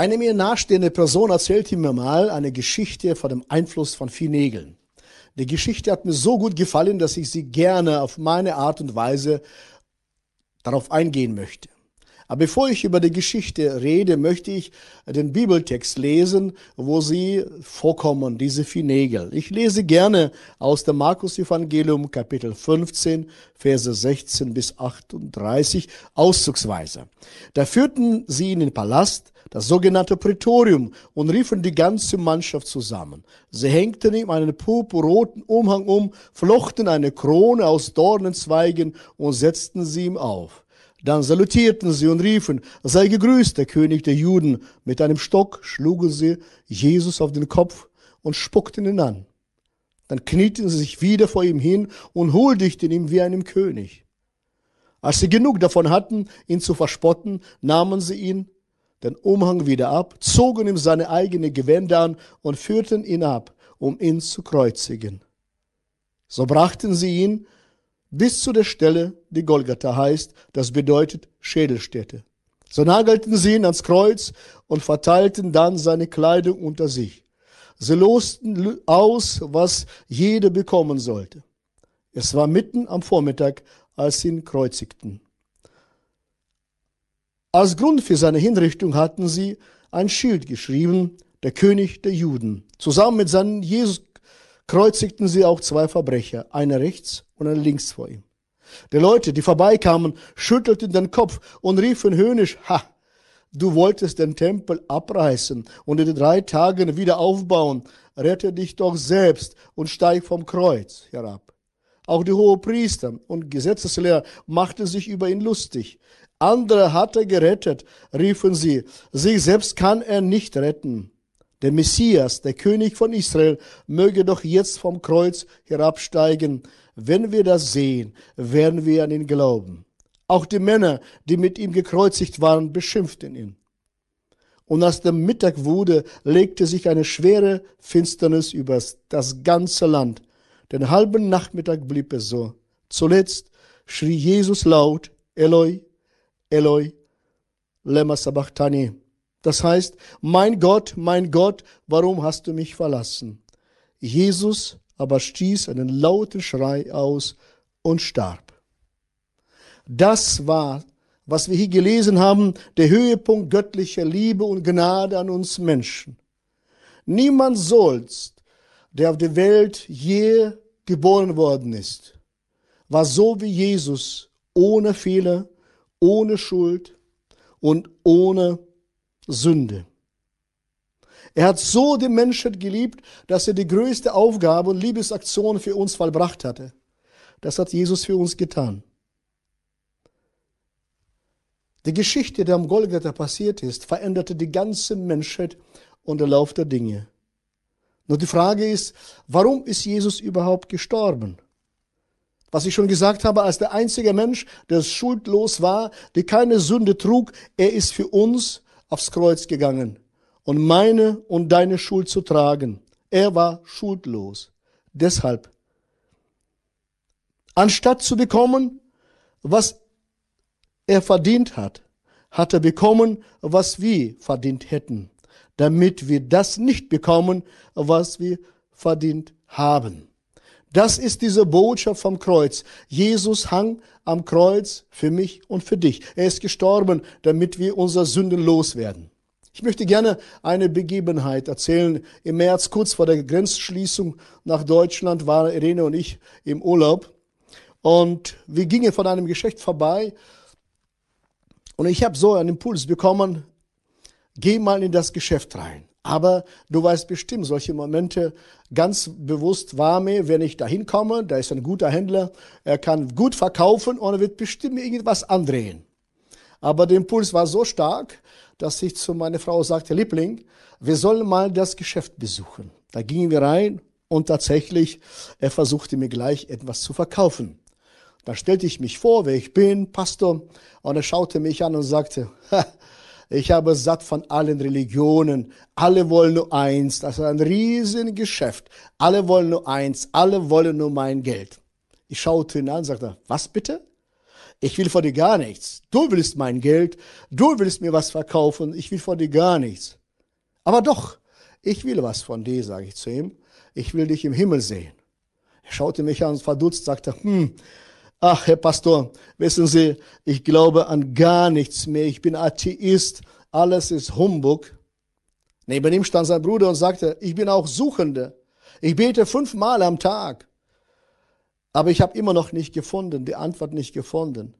Eine mir nahestehende Person erzählte mir mal eine Geschichte von dem Einfluss von Viehnegeln. Die Geschichte hat mir so gut gefallen, dass ich sie gerne auf meine Art und Weise darauf eingehen möchte. Aber bevor ich über die Geschichte rede, möchte ich den Bibeltext lesen, wo sie vorkommen, diese Finegel. Ich lese gerne aus dem Markus Evangelium Kapitel 15, Verse 16 bis 38, auszugsweise. Da führten sie in den Palast, das sogenannte Prätorium, und riefen die ganze Mannschaft zusammen. Sie hängten ihm einen purpurroten Umhang um, flochten eine Krone aus Dornenzweigen und setzten sie ihm auf. Dann salutierten sie und riefen, sei gegrüßt, der König der Juden. Mit einem Stock schlugen sie Jesus auf den Kopf und spuckten ihn an. Dann knieten sie sich wieder vor ihm hin und huldigten ihm wie einem König. Als sie genug davon hatten, ihn zu verspotten, nahmen sie ihn den Umhang wieder ab, zogen ihm seine eigene Gewänder an und führten ihn ab, um ihn zu kreuzigen. So brachten sie ihn bis zu der Stelle, die Golgatha heißt, das bedeutet Schädelstätte. So nagelten sie ihn ans Kreuz und verteilten dann seine Kleidung unter sich. Sie losten aus, was jeder bekommen sollte. Es war mitten am Vormittag, als sie ihn kreuzigten. Als Grund für seine Hinrichtung hatten sie ein Schild geschrieben, der König der Juden. Zusammen mit seinem Jesus kreuzigten sie auch zwei Verbrecher, einer rechts und einer links vor ihm. Die Leute, die vorbeikamen, schüttelten den Kopf und riefen höhnisch, ha, du wolltest den Tempel abreißen und in drei Tagen wieder aufbauen, rette dich doch selbst und steig vom Kreuz herab. Auch die Hohepriester und Gesetzeslehrer machten sich über ihn lustig. Andere hat er gerettet, riefen sie, sich selbst kann er nicht retten. Der Messias, der König von Israel, möge doch jetzt vom Kreuz herabsteigen. Wenn wir das sehen, werden wir an ihn glauben. Auch die Männer, die mit ihm gekreuzigt waren, beschimpften ihn. Und als der Mittag wurde, legte sich eine schwere Finsternis über das ganze Land. Den halben Nachmittag blieb es so. Zuletzt schrie Jesus laut, Eloi, Eloi, lema sabachthani. Das heißt, mein Gott, mein Gott, warum hast du mich verlassen? Jesus aber stieß einen lauten Schrei aus und starb. Das war, was wir hier gelesen haben, der Höhepunkt göttlicher Liebe und Gnade an uns Menschen. Niemand sollst, der auf der Welt je geboren worden ist, war so wie Jesus, ohne Fehler, ohne Schuld und ohne Sünde. Er hat so die Menschheit geliebt, dass er die größte Aufgabe und Liebesaktion für uns vollbracht hatte. Das hat Jesus für uns getan. Die Geschichte, die am Golgatha passiert ist, veränderte die ganze Menschheit und der Lauf der Dinge. Nur die Frage ist, warum ist Jesus überhaupt gestorben? Was ich schon gesagt habe, als der einzige Mensch, der schuldlos war, der keine Sünde trug, er ist für uns aufs Kreuz gegangen und meine und deine Schuld zu tragen. Er war schuldlos. Deshalb, anstatt zu bekommen, was er verdient hat, hat er bekommen, was wir verdient hätten, damit wir das nicht bekommen, was wir verdient haben. Das ist diese Botschaft vom Kreuz. Jesus hang am Kreuz für mich und für dich. Er ist gestorben, damit wir unser Sünden loswerden. Ich möchte gerne eine Begebenheit erzählen. Im März, kurz vor der Grenzschließung nach Deutschland, waren Irene und ich im Urlaub. Und wir gingen von einem Geschäft vorbei. Und ich habe so einen Impuls bekommen, geh mal in das Geschäft rein. Aber du weißt bestimmt, solche Momente ganz bewusst war mir, wenn ich da hinkomme, da ist ein guter Händler, er kann gut verkaufen und er wird bestimmt irgendwas andrehen. Aber der Impuls war so stark, dass ich zu meiner Frau sagte, Liebling, wir sollen mal das Geschäft besuchen. Da gingen wir rein und tatsächlich, er versuchte mir gleich etwas zu verkaufen. Da stellte ich mich vor, wer ich bin, Pastor, und er schaute mich an und sagte, ich habe satt von allen Religionen. Alle wollen nur eins. Das ist ein Riesengeschäft. Alle wollen nur eins. Alle wollen nur mein Geld. Ich schaute ihn an und sagte, was bitte? Ich will von dir gar nichts. Du willst mein Geld, du willst mir was verkaufen, ich will von dir gar nichts. Aber doch, ich will was von dir, sage ich zu ihm. Ich will dich im Himmel sehen. Er schaute mich an, verdutzt, sagte, hm, ach, Herr Pastor, wissen Sie, ich glaube an gar nichts mehr. Ich bin Atheist. Alles ist Humbug. Neben ihm stand sein Bruder und sagte, ich bin auch Suchende. Ich bete fünfmal am Tag. Aber ich habe immer noch nicht gefunden, die Antwort nicht gefunden.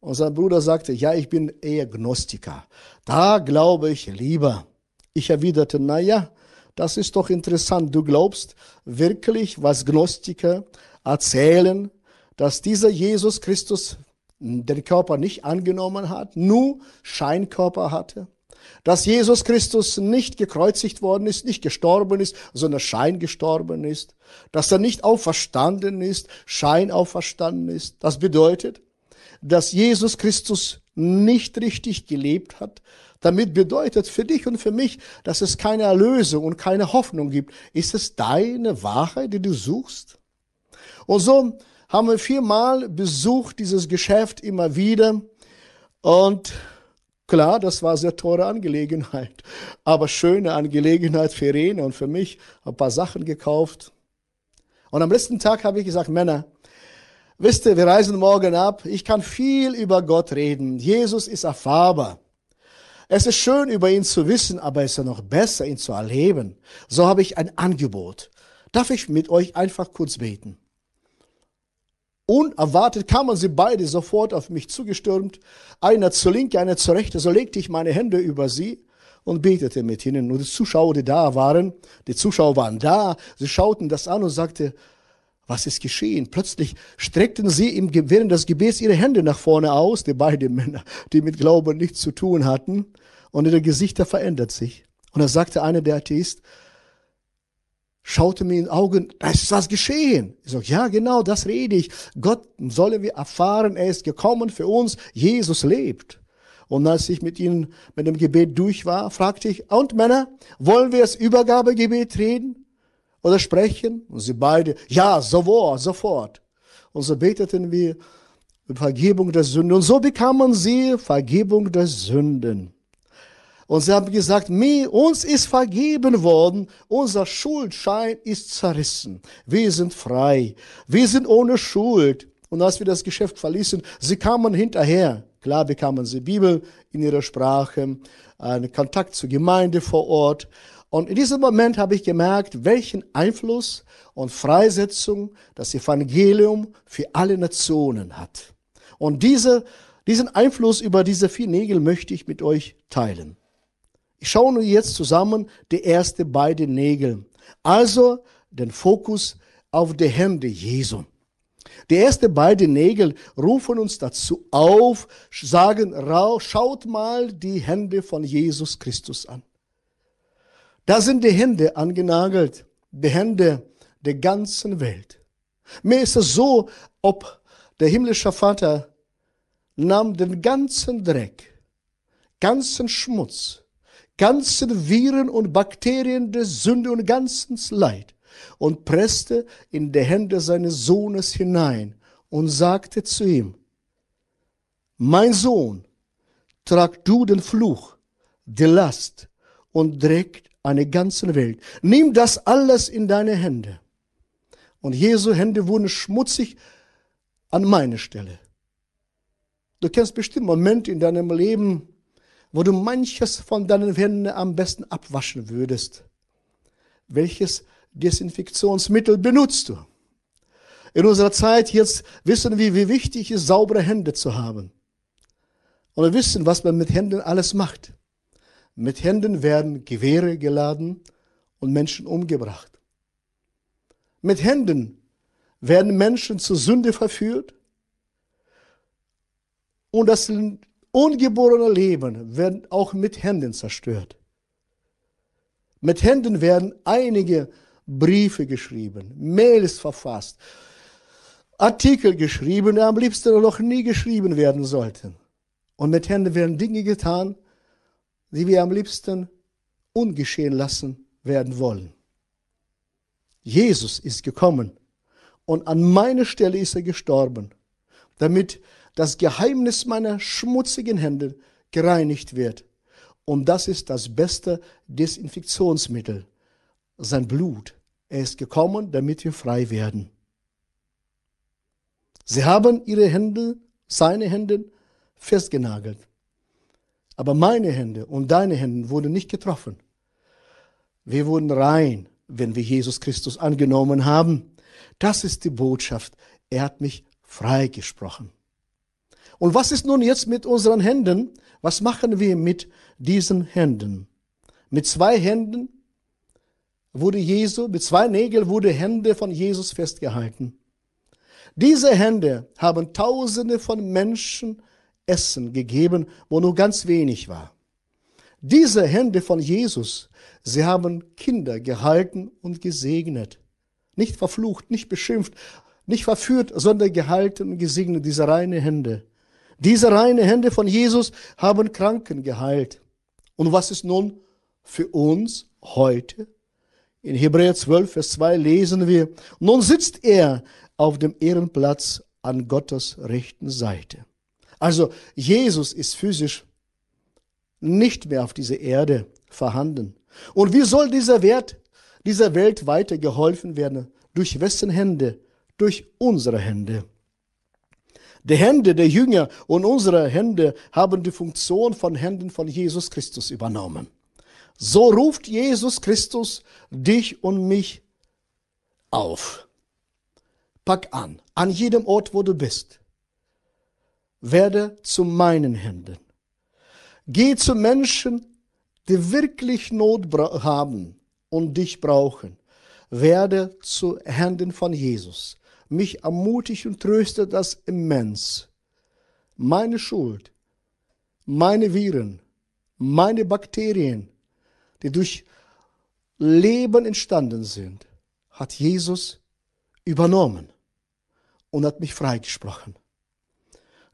Und sein Bruder sagte, ja, ich bin eher Gnostiker. Da glaube ich lieber. Ich erwiderte, na ja, das ist doch interessant. Du glaubst wirklich, was Gnostiker erzählen, dass dieser Jesus Christus den Körper nicht angenommen hat, nur Scheinkörper hatte? Dass Jesus Christus nicht gekreuzigt worden ist, nicht gestorben ist, sondern Schein gestorben ist? Dass er nicht auferstanden ist, Schein auferstanden ist? Das bedeutet, dass Jesus Christus nicht richtig gelebt hat, damit bedeutet für dich und für mich, dass es keine Erlösung und keine Hoffnung gibt. Ist es deine Wahrheit, die du suchst? Und so haben wir viermal besucht dieses Geschäft immer wieder. Und klar, das war sehr teure Angelegenheit, aber schöne Angelegenheit für Irene und für mich. Ein paar Sachen gekauft. Und am letzten Tag habe ich gesagt, Männer, wisst ihr, wir reisen morgen ab. Ich kann viel über Gott reden. Jesus ist erfahrbar. Es ist schön, über ihn zu wissen, aber es ist ja noch besser, ihn zu erleben. So habe ich ein Angebot. Darf ich mit euch einfach kurz beten? Unerwartet kamen sie beide sofort auf mich zugestürmt, einer zur Linke, einer zur Rechte, so legte ich meine Hände über sie und betete mit ihnen. Und die Zuschauer, die da waren, die Zuschauer waren da, sie schauten das an und sagte, was ist geschehen? Plötzlich streckten sie im, während des Gebets ihre Hände nach vorne aus, die beiden Männer, die mit Glauben nichts zu tun hatten, und ihre Gesichter verändert sich. Und da sagte einer der Atheist, schaute mir in die Augen, da ist was geschehen. Ich sage, ja, genau, das rede ich. Gott sollen wir erfahren, er ist gekommen für uns, Jesus lebt. Und als ich mit ihnen mit dem Gebet durch war, fragte ich, und Männer, wollen wir das Übergabegebet reden? oder sprechen? Und sie beide, ja, sofort, sofort. Und so beteten wir Vergebung der Sünden. Und so bekamen sie Vergebung der Sünden. Und sie haben gesagt, mir, uns ist vergeben worden, unser Schuldschein ist zerrissen. Wir sind frei, wir sind ohne Schuld. Und als wir das Geschäft verließen, sie kamen hinterher. Klar bekamen sie Bibel in ihrer Sprache, einen Kontakt zur Gemeinde vor Ort. Und in diesem Moment habe ich gemerkt, welchen Einfluss und Freisetzung das Evangelium für alle Nationen hat. Und diese, diesen Einfluss über diese vier Nägel möchte ich mit euch teilen. Ich schaue nun jetzt zusammen die erste beiden Nägel. Also den Fokus auf die Hände Jesu. Die erste beiden Nägel rufen uns dazu auf, sagen, schaut mal die Hände von Jesus Christus an. Da sind die Hände angenagelt, die Hände der ganzen Welt. Mir ist es so, ob der himmlische Vater nahm den ganzen Dreck, ganzen Schmutz, ganzen Viren und Bakterien der Sünde und ganzen Leid und presste in die Hände seines Sohnes hinein und sagte zu ihm, mein Sohn, trag du den Fluch, die Last und Dreck eine ganze Welt. Nimm das alles in deine Hände. Und Jesu Hände wurden schmutzig an meine Stelle. Du kennst bestimmt Momente in deinem Leben, wo du manches von deinen Händen am besten abwaschen würdest. Welches Desinfektionsmittel benutzt du? In unserer Zeit jetzt wissen wir, wie wichtig es ist, saubere Hände zu haben. Und wir wissen, was man mit Händen alles macht. Mit Händen werden Gewehre geladen und Menschen umgebracht. Mit Händen werden Menschen zur Sünde verführt und das ungeborene Leben wird auch mit Händen zerstört. Mit Händen werden einige Briefe geschrieben, Mails verfasst, Artikel geschrieben, die am liebsten noch nie geschrieben werden sollten. Und mit Händen werden Dinge getan, die wir am liebsten ungeschehen lassen werden wollen. Jesus ist gekommen und an meine Stelle ist er gestorben, damit das Geheimnis meiner schmutzigen Hände gereinigt wird. Und das ist das beste Desinfektionsmittel, sein Blut. Er ist gekommen, damit wir frei werden. Sie haben ihre Hände, seine Hände festgenagelt. Aber meine Hände und deine Hände wurden nicht getroffen. Wir wurden rein, wenn wir Jesus Christus angenommen haben. Das ist die Botschaft. Er hat mich freigesprochen. Und was ist nun jetzt mit unseren Händen? Was machen wir mit diesen Händen? Mit zwei Händen wurde Jesu, mit zwei Nägeln wurde Hände von Jesus festgehalten. Diese Hände haben Tausende von Menschen Essen gegeben, wo nur ganz wenig war. Diese Hände von Jesus, sie haben Kinder gehalten und gesegnet. Nicht verflucht, nicht beschimpft, nicht verführt, sondern gehalten und gesegnet, diese reine Hände. Diese reine Hände von Jesus haben Kranken geheilt. Und was ist nun für uns heute? In Hebräer 12, Vers 2 lesen wir, nun sitzt er auf dem Ehrenplatz an Gottes rechten Seite. Also Jesus ist physisch nicht mehr auf dieser Erde vorhanden. Und wie soll dieser Wert, dieser Welt weiter geholfen werden? Durch wessen Hände? Durch unsere Hände. Die Hände der Jünger und unsere Hände haben die Funktion von Händen von Jesus Christus übernommen. So ruft Jesus Christus dich und mich auf. Pack an, an jedem Ort, wo du bist. Werde zu meinen Händen. Geh zu Menschen, die wirklich Not haben und dich brauchen. Werde zu Händen von Jesus mich ermutigt und tröstet das immens. Meine Schuld, meine Viren, meine Bakterien, die durch Leben entstanden sind, hat Jesus übernommen und hat mich freigesprochen.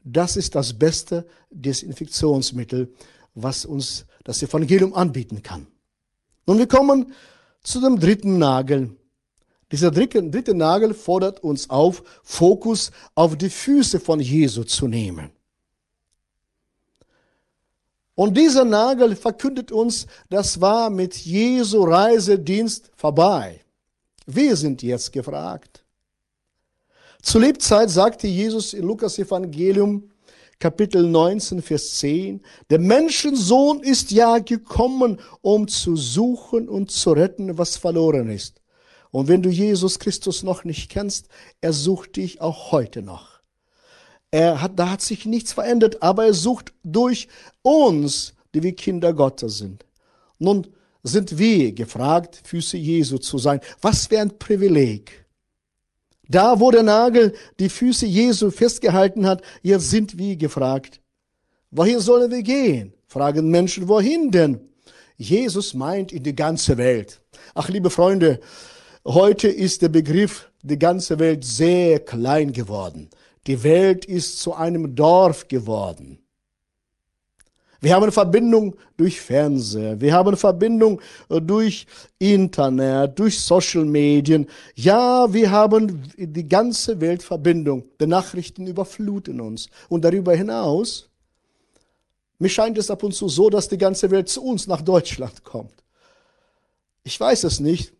Das ist das beste Desinfektionsmittel, was uns das Evangelium anbieten kann. Nun, wir kommen zu dem dritten Nagel dieser dritte, dritte Nagel fordert uns auf, Fokus auf die Füße von Jesu zu nehmen. Und dieser Nagel verkündet uns, das war mit Jesu Reisedienst vorbei. Wir sind jetzt gefragt. Zur Lebzeit sagte Jesus in Lukas Evangelium Kapitel 19, Vers 10, der Menschensohn ist ja gekommen, um zu suchen und zu retten, was verloren ist. Und wenn du Jesus Christus noch nicht kennst, er sucht dich auch heute noch. Er hat, da hat sich nichts verändert, aber er sucht durch uns, die wir Kinder Gottes sind. Nun sind wir gefragt, Füße Jesu zu sein. Was für ein Privileg. Da, wo der Nagel die Füße Jesu festgehalten hat, jetzt sind wir gefragt. Wohin sollen wir gehen? Fragen Menschen, wohin denn? Jesus meint in die ganze Welt. Ach, liebe Freunde, Heute ist der Begriff die ganze Welt sehr klein geworden. Die Welt ist zu einem Dorf geworden. Wir haben Verbindung durch Fernseher, wir haben Verbindung äh, durch Internet, durch Social Medien. Ja, wir haben die ganze Welt Verbindung. Die Nachrichten überfluten uns. Und darüber hinaus, mir scheint es ab und zu so, dass die ganze Welt zu uns nach Deutschland kommt. Ich weiß es nicht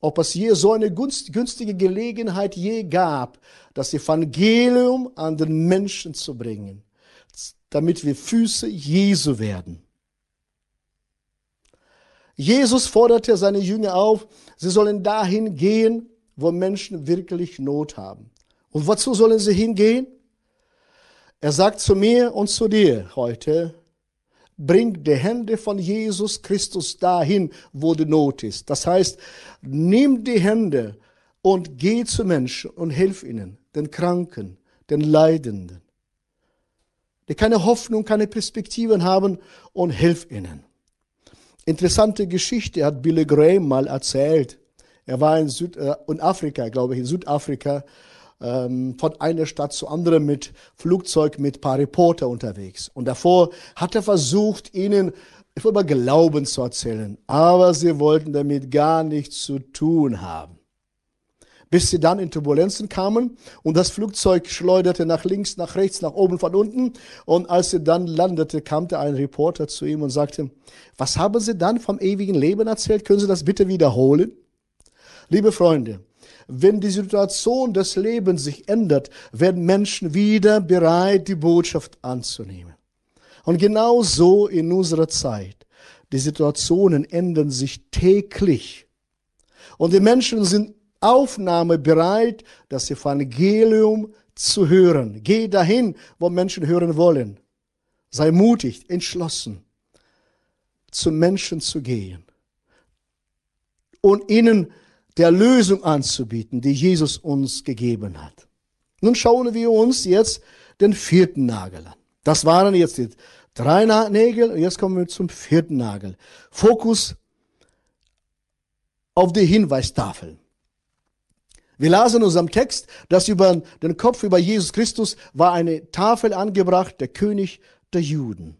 ob es je so eine günstige Gelegenheit je gab, das Evangelium an den Menschen zu bringen, damit wir Füße Jesu werden. Jesus forderte seine Jünger auf, sie sollen dahin gehen, wo Menschen wirklich Not haben. Und wozu sollen sie hingehen? Er sagt zu mir und zu dir heute, bring die Hände von Jesus Christus dahin, wo die Not ist. Das heißt, nimm die Hände und geh zu Menschen und hilf ihnen, den Kranken, den Leidenden, die keine Hoffnung, keine Perspektiven haben und hilf ihnen. Interessante Geschichte hat Billy Graham mal erzählt. Er war in, Süd, äh, in Afrika, glaube ich, in Südafrika ähm, von einer Stadt zu anderen mit Flugzeug mit paar Reporter unterwegs. Und davor hat er versucht, ihnen über Glauben zu erzählen, aber sie wollten damit gar nichts zu tun haben. bis sie dann in Turbulenzen kamen und das Flugzeug schleuderte nach links, nach rechts, nach oben, von unten. Und als sie dann landete, kam da ein Reporter zu ihm und sagte, was haben Sie dann vom ewigen Leben erzählt? Können Sie das bitte wiederholen? Liebe Freunde, wenn die Situation des Lebens sich ändert, werden Menschen wieder bereit, die Botschaft anzunehmen. Und genau so in unserer Zeit. Die Situationen ändern sich täglich. Und die Menschen sind aufnahmebereit, das Evangelium zu hören. Geh dahin, wo Menschen hören wollen. Sei mutig, entschlossen, zu Menschen zu gehen und ihnen der Lösung anzubieten, die Jesus uns gegeben hat. Nun schauen wir uns jetzt den vierten Nagel an. Das waren jetzt die drei Nägel und jetzt kommen wir zum vierten Nagel. Fokus auf die Hinweistafel. Wir lasen in unserem Text, dass über den Kopf über Jesus Christus war eine Tafel angebracht, der König der Juden.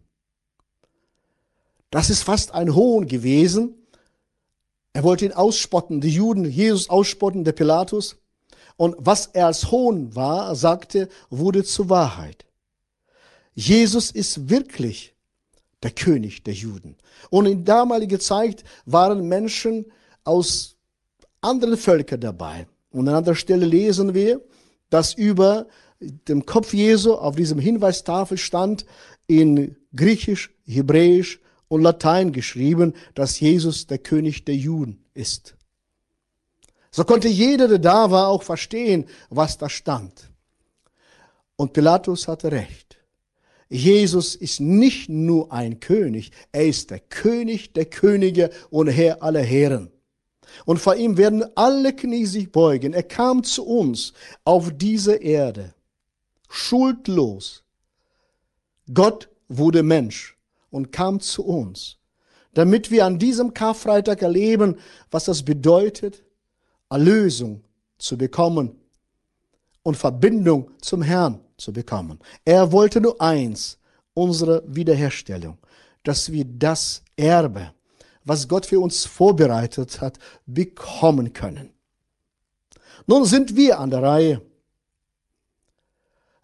Das ist fast ein Hohn gewesen. Er wollte ihn ausspotten, die Juden, Jesus ausspotten, der Pilatus. Und was er als Hohn war, sagte, wurde zur Wahrheit. Jesus ist wirklich der König der Juden. Und in damaliger Zeit waren Menschen aus anderen Völkern dabei. Und an anderer Stelle lesen wir, dass über dem Kopf Jesu auf diesem Hinweistafel stand in Griechisch, Hebräisch und Latein geschrieben, dass Jesus der König der Juden ist. So konnte jeder, der da war, auch verstehen, was da stand. Und Pilatus hatte recht. Jesus ist nicht nur ein König, er ist der König der Könige und Herr aller Herren. Und vor ihm werden alle Knie sich beugen. Er kam zu uns auf diese Erde, schuldlos. Gott wurde Mensch und kam zu uns, damit wir an diesem Karfreitag erleben, was das bedeutet, Erlösung zu bekommen und Verbindung zum Herrn zu bekommen. Er wollte nur eins, unsere Wiederherstellung, dass wir das Erbe, was Gott für uns vorbereitet hat, bekommen können. Nun sind wir an der Reihe,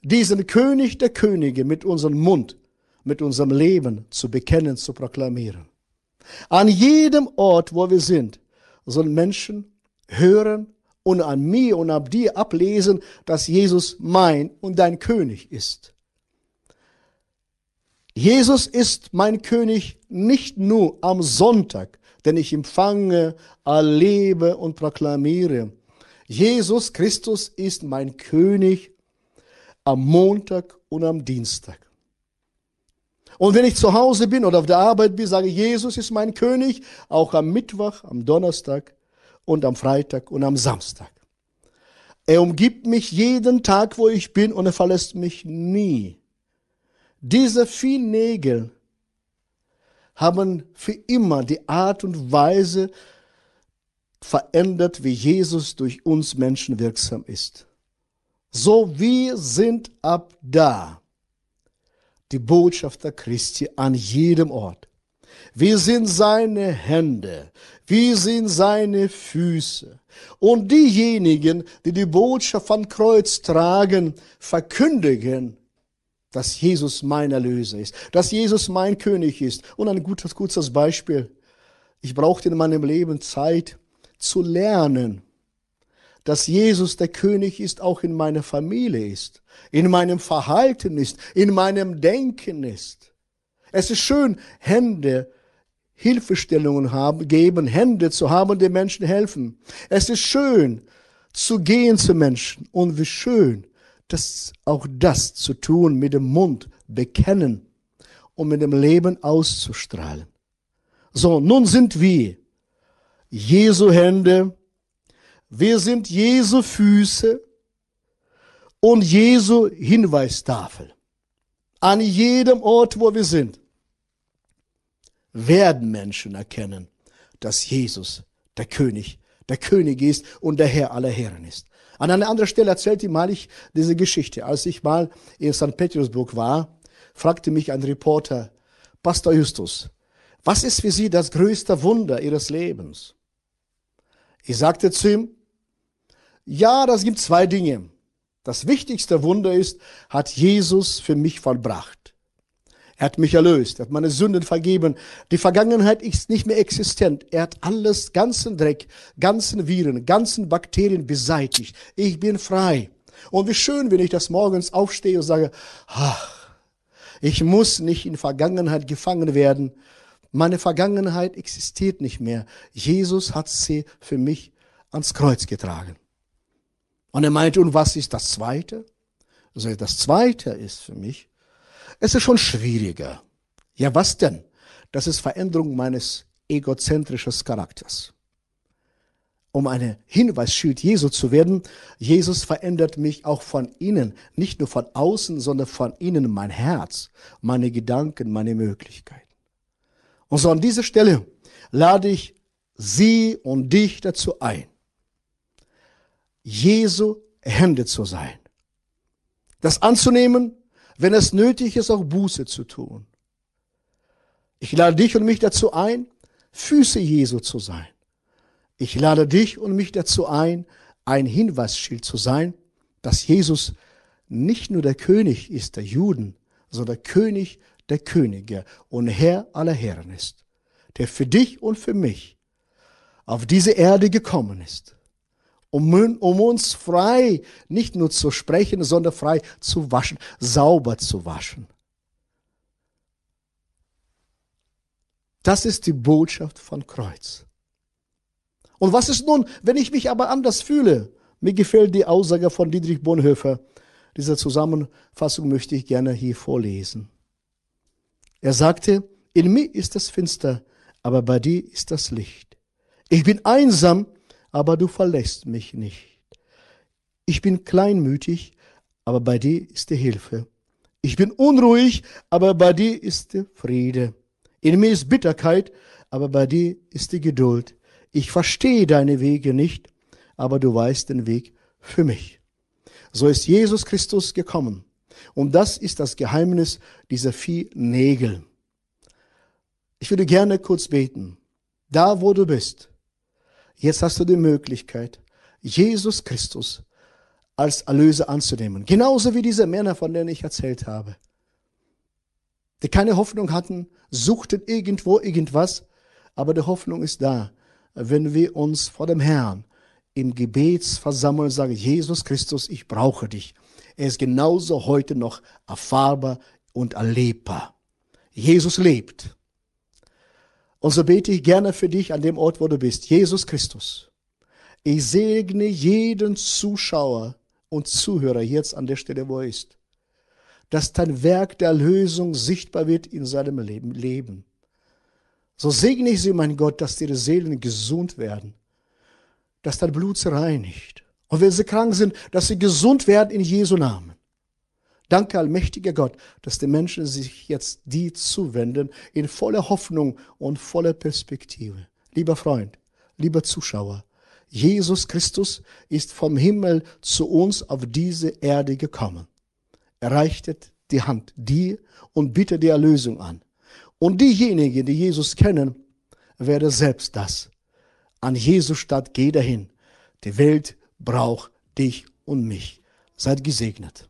diesen König der Könige mit unserem Mund, mit unserem Leben zu bekennen, zu proklamieren. An jedem Ort, wo wir sind, sollen Menschen hören und an mir und ab dir ablesen, dass Jesus mein und dein König ist. Jesus ist mein König nicht nur am Sonntag, den ich empfange, erlebe und proklamiere. Jesus Christus ist mein König am Montag und am Dienstag. Und wenn ich zu Hause bin oder auf der Arbeit bin, sage ich, Jesus ist mein König, auch am Mittwoch, am Donnerstag und am Freitag und am Samstag. Er umgibt mich jeden Tag, wo ich bin und er verlässt mich nie. Diese vier Nägel haben für immer die Art und Weise verändert, wie Jesus durch uns Menschen wirksam ist. So wir sind ab da die Botschafter Christi an jedem Ort. Wir sind seine Hände, wir sind seine Füße. Und diejenigen, die die Botschaft von Kreuz tragen, verkündigen dass Jesus mein Erlöser ist, dass Jesus mein König ist. Und ein gutes, kurzes Beispiel. Ich brauchte in meinem Leben Zeit zu lernen, dass Jesus der König ist, auch in meiner Familie ist, in meinem Verhalten ist, in meinem Denken ist. Es ist schön, Hände, Hilfestellungen haben, geben, Hände zu haben, die Menschen helfen. Es ist schön, zu gehen zu Menschen. Und wie schön, das, auch das zu tun, mit dem Mund bekennen und mit dem Leben auszustrahlen. So, nun sind wir Jesu Hände, wir sind Jesu Füße und Jesu Hinweistafel. An jedem Ort, wo wir sind, werden Menschen erkennen, dass Jesus der König, der König ist und der Herr aller Herren ist. An einer anderen Stelle erzählte mal ich diese Geschichte. Als ich mal in St. Petersburg war, fragte mich ein Reporter, Pastor Justus, was ist für Sie das größte Wunder Ihres Lebens? Ich sagte zu ihm, Ja, das gibt zwei Dinge. Das wichtigste Wunder ist, hat Jesus für mich vollbracht. Er hat mich erlöst, er hat meine Sünden vergeben. Die Vergangenheit ist nicht mehr existent. Er hat alles, ganzen Dreck, ganzen Viren, ganzen Bakterien beseitigt. Ich bin frei. Und wie schön, wenn ich das morgens aufstehe und sage, ach, ich muss nicht in Vergangenheit gefangen werden. Meine Vergangenheit existiert nicht mehr. Jesus hat sie für mich ans Kreuz getragen. Und er meinte, und was ist das Zweite? Also das Zweite ist für mich, es ist schon schwieriger. Ja, was denn? Das ist Veränderung meines egozentrischen Charakters. Um eine Hinweisschild Jesu zu werden, Jesus verändert mich auch von innen, nicht nur von außen, sondern von innen mein Herz, meine Gedanken, meine Möglichkeiten. Und so an dieser Stelle lade ich Sie und dich dazu ein, Jesu Hände zu sein. Das anzunehmen, wenn es nötig ist, auch Buße zu tun. Ich lade dich und mich dazu ein, Füße Jesu zu sein. Ich lade dich und mich dazu ein, ein Hinweisschild zu sein, dass Jesus nicht nur der König ist der Juden, sondern König der Könige und Herr aller Herren ist, der für dich und für mich auf diese Erde gekommen ist, um, um uns frei nicht nur zu sprechen, sondern frei zu waschen, sauber zu waschen. Das ist die Botschaft von Kreuz. Und was ist nun, wenn ich mich aber anders fühle? Mir gefällt die Aussage von Dietrich Bonhoeffer. Diese Zusammenfassung möchte ich gerne hier vorlesen. Er sagte, in mir ist es finster, aber bei dir ist das Licht. Ich bin einsam, aber du verlässt mich nicht. Ich bin kleinmütig, aber bei dir ist die Hilfe. Ich bin unruhig, aber bei dir ist der Friede. In mir ist Bitterkeit, aber bei dir ist die Geduld. Ich verstehe deine Wege nicht, aber du weißt den Weg für mich. So ist Jesus Christus gekommen. Und das ist das Geheimnis dieser vier Nägel. Ich würde gerne kurz beten. Da, wo du bist, Jetzt hast du die Möglichkeit, Jesus Christus als Erlöser anzunehmen. Genauso wie diese Männer, von denen ich erzählt habe. Die keine Hoffnung hatten, suchten irgendwo irgendwas, aber die Hoffnung ist da, wenn wir uns vor dem Herrn im Gebet versammeln und sagen, Jesus Christus, ich brauche dich. Er ist genauso heute noch erfahrbar und erlebbar. Jesus lebt. Und so bete ich gerne für dich an dem Ort, wo du bist. Jesus Christus. Ich segne jeden Zuschauer und Zuhörer jetzt an der Stelle, wo er ist. Dass dein Werk der Erlösung sichtbar wird in seinem Leben. So segne ich sie, mein Gott, dass ihre Seelen gesund werden. Dass dein Blut reinigt. Und wenn sie krank sind, dass sie gesund werden in Jesu Namen. Danke, allmächtiger Gott, dass die Menschen sich jetzt die zuwenden in voller Hoffnung und voller Perspektive. Lieber Freund, lieber Zuschauer, Jesus Christus ist vom Himmel zu uns auf diese Erde gekommen. Er reichte die Hand dir und bietet die Erlösung an. Und diejenigen, die Jesus kennen, werden selbst das. An Jesus statt geh dahin. Die Welt braucht dich und mich. Seid gesegnet.